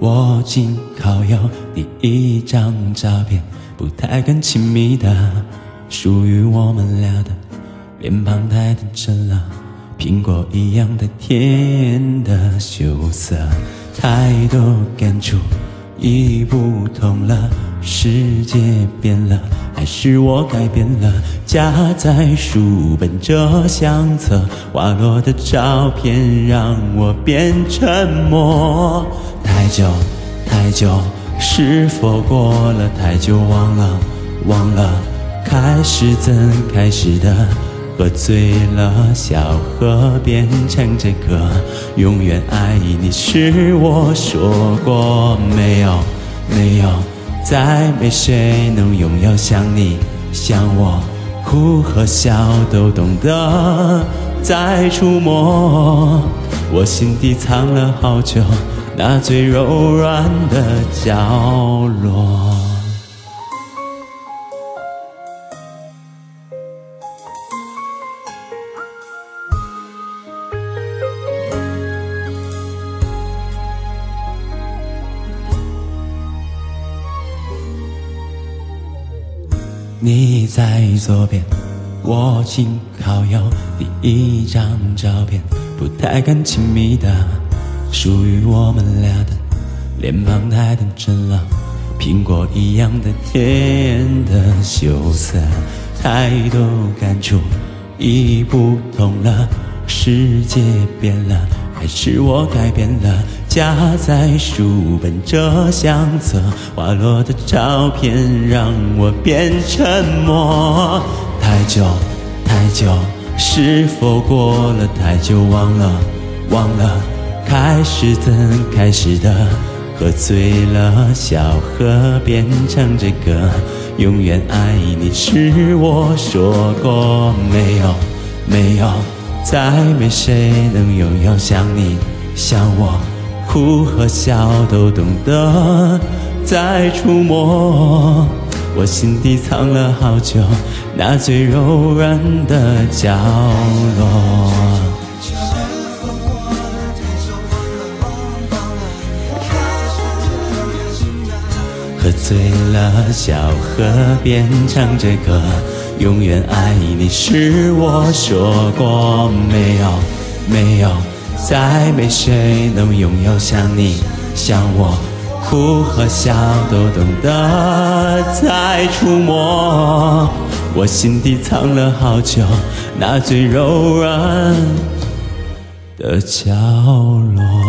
握紧靠右第一张照片，不太敢亲密的，属于我们俩的，脸庞太天真了，苹果一样的甜的羞涩，太多感触已不同了，世界变了，还是我改变了？夹在书本这相册，滑落的照片让我变沉默。太久太久，是否过了太久？忘了忘了，开始怎开始的？喝醉了，小河边唱着歌，永远爱你是我说过没有没有，再没谁能拥有像你像我，哭和笑都懂得再触摸，我心底藏了好久。那最柔软的角落。你在左边，我紧靠右，第一张照片，不太敢亲密的。属于我们俩的脸庞太天真了，苹果一样的甜的羞涩，太多感触已不同了，世界变了，还是我改变了？夹在书本这相册，滑落的照片让我变沉默。太久太久，是否过了太久？忘了忘了。开始怎开始的？喝醉了，小河边唱着歌，永远爱你是我说过没有没有，再没谁能拥有像你像我，哭和笑都懂得再触摸，我心底藏了好久那最柔软的角落。喝醉了，小河边唱着歌，永远爱你是我说过没有没有，再没谁能拥有像你像我，哭和笑都懂得再触摸，我心底藏了好久那最柔软的角落。